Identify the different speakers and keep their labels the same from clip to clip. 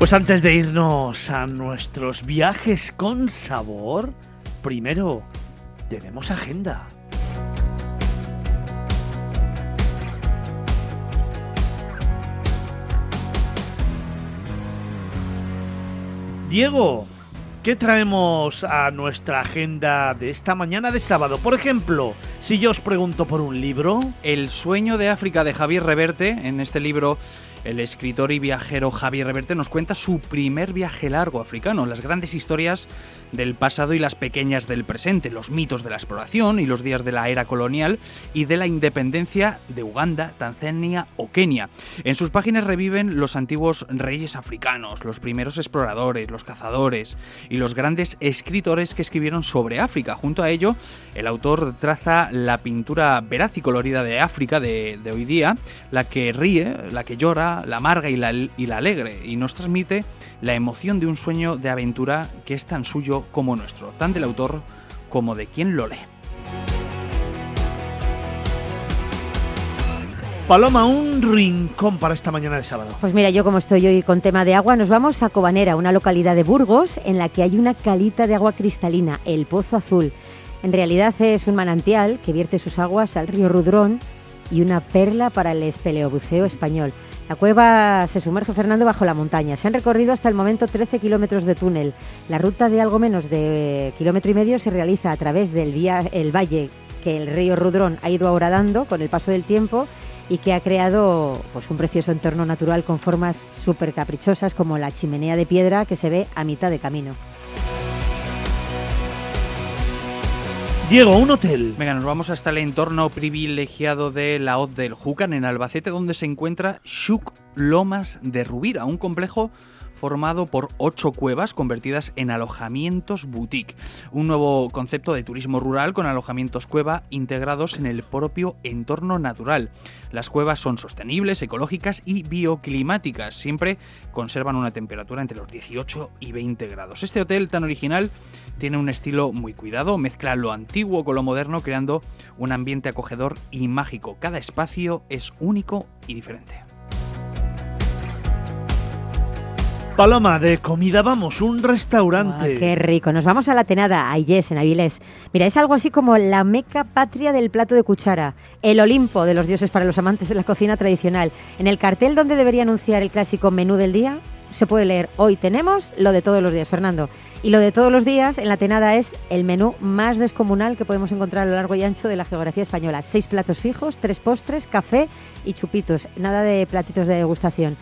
Speaker 1: Pues antes de irnos a nuestros viajes con sabor, primero tenemos agenda. Diego, ¿qué traemos a nuestra agenda de esta mañana de sábado? Por ejemplo, si yo os pregunto por un libro.
Speaker 2: El sueño de África de Javier Reverte, en este libro el escritor y viajero Javier Reverte nos cuenta su primer viaje largo africano, las grandes historias del pasado y las pequeñas del presente, los mitos de la exploración y los días de la era colonial y de la independencia de Uganda, Tanzania o Kenia. En sus páginas reviven los antiguos reyes africanos, los primeros exploradores, los cazadores y los grandes escritores que escribieron sobre África. Junto a ello, el autor traza la pintura veraz y colorida de África de, hoy día, la que ríe, la que llora, la amarga y la, y la alegre, y nos transmite la emoción de un sueño de aventura que es tan suyo como nuestro, tan del autor como de quien lo lee.
Speaker 1: Paloma, un rincón para esta mañana de sábado.
Speaker 3: Pues mira, yo como estoy hoy con tema de agua, nos vamos a Cobanera, una localidad de Burgos en la que hay una calita de agua cristalina, el Pozo Azul. En realidad es un manantial que vierte sus aguas al río Rudrón y una perla para el espeleobuceo español. La cueva se sumerge, Fernando, bajo la montaña. Se han recorrido hasta el momento 13 kilómetros de túnel. La ruta de algo menos de kilómetro y medio se realiza a través del el valle que el río Rudrón ha ido dando con el paso del tiempo y que ha creado pues, un precioso entorno natural con formas súper caprichosas como la chimenea de piedra que se ve a mitad de camino.
Speaker 1: Diego, un hotel.
Speaker 2: Venga, nos vamos hasta el entorno privilegiado de la Hoz del Júcar, en Albacete, donde se encuentra Shuk Lomas de Rubira, un complejo formado por ocho cuevas convertidas en alojamientos boutique, un nuevo concepto de turismo rural con alojamientos cueva integrados en el propio entorno natural. Las cuevas son sostenibles, ecológicas y bioclimáticas, siempre conservan una temperatura entre los 18 y 20 grados. Este hotel tan original tiene un estilo muy cuidado, mezcla lo antiguo con lo moderno creando un ambiente acogedor y mágico. Cada espacio es único y diferente.
Speaker 1: Paloma, de comida vamos, un restaurante.
Speaker 3: qué rico. Nos vamos a la Tenada, a en Avilés. Mira, es algo así como la meca patria del plato de cuchara, el Olimpo de los dioses para los amantes de la cocina tradicional. En el cartel donde debería anunciar el clásico menú del día, se puede leer hoy tenemos lo de todos los días, Fernando. Y lo de todos los días en la Tenada es el menú más descomunal que podemos encontrar a lo largo y ancho de la geografía española. Seis platos fijos, tres postres, café y chupitos. Nada de platitos de degustación.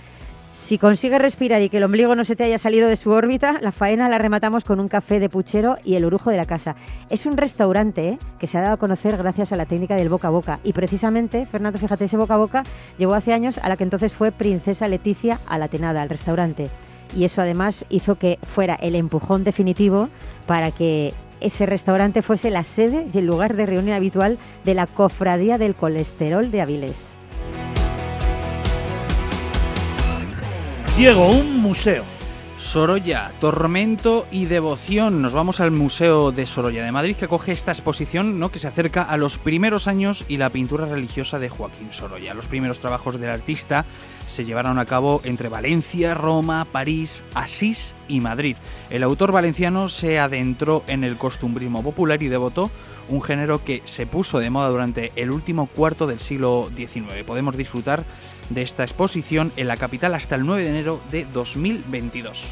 Speaker 3: Si consigues respirar y que el ombligo no se te haya salido de su órbita, la faena la rematamos con un café de puchero y el orujo de la casa. Es un restaurante ¿eh? que se ha dado a conocer gracias a la técnica del boca a boca. Y precisamente, Fernando, fíjate, ese boca a boca llevó hace años a la que entonces fue Princesa Leticia a la Tenada, al restaurante. Y eso además hizo que fuera el empujón definitivo para que ese restaurante fuese la sede y el lugar de reunión habitual de la Cofradía del Colesterol de Avilés.
Speaker 1: Diego, un museo.
Speaker 2: Sorolla, Tormento y Devoción. Nos vamos al Museo de Sorolla de Madrid que acoge esta exposición ¿no? que se acerca a los primeros años y la pintura religiosa de Joaquín Sorolla. Los primeros trabajos del artista se llevaron a cabo entre Valencia, Roma, París, Asís y Madrid. El autor valenciano se adentró en el costumbrismo popular y devotó un género que se puso de moda durante el último cuarto del siglo XIX. Podemos disfrutar de esta exposición en la capital hasta el 9 de enero de 2022.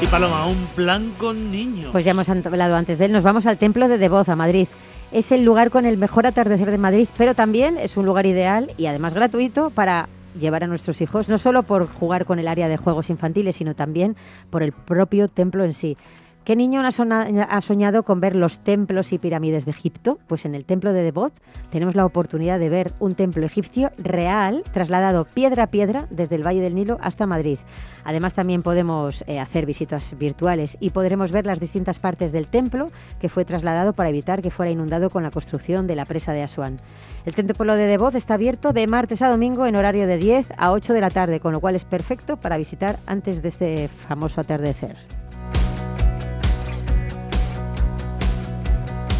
Speaker 1: Y Paloma, un plan con niños.
Speaker 3: Pues ya hemos hablado antes de él. Nos vamos al Templo de Devoz, a Madrid. Es el lugar con el mejor atardecer de Madrid, pero también es un lugar ideal y además gratuito para llevar a nuestros hijos, no solo por jugar con el área de juegos infantiles, sino también por el propio templo en sí. ¿Qué niño ha soñado con ver los templos y pirámides de Egipto? Pues en el templo de Devot tenemos la oportunidad de ver un templo egipcio real trasladado piedra a piedra desde el Valle del Nilo hasta Madrid. Además también podemos eh, hacer visitas virtuales y podremos ver las distintas partes del templo que fue trasladado para evitar que fuera inundado con la construcción de la presa de Asuán. El templo de Devot está abierto de martes a domingo en horario de 10 a 8 de la tarde, con lo cual es perfecto para visitar antes de este famoso atardecer.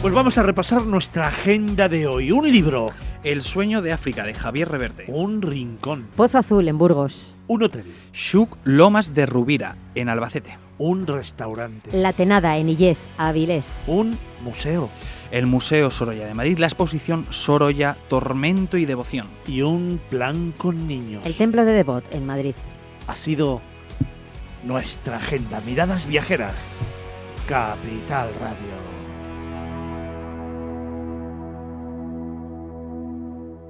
Speaker 1: Pues vamos a repasar nuestra agenda de hoy. Un libro.
Speaker 2: El sueño de África de Javier Reverte.
Speaker 1: Un rincón.
Speaker 3: Pozo Azul en Burgos.
Speaker 1: Un hotel.
Speaker 2: Shuk Lomas de Rubira en Albacete.
Speaker 1: Un restaurante.
Speaker 3: La Tenada en Illés, Avilés.
Speaker 1: Un museo.
Speaker 2: El Museo Sorolla de Madrid, la exposición Sorolla, Tormento y Devoción.
Speaker 1: Y un plan con niños.
Speaker 3: El Templo de Devot en Madrid.
Speaker 1: Ha sido nuestra agenda. Miradas viajeras. Capital Radio.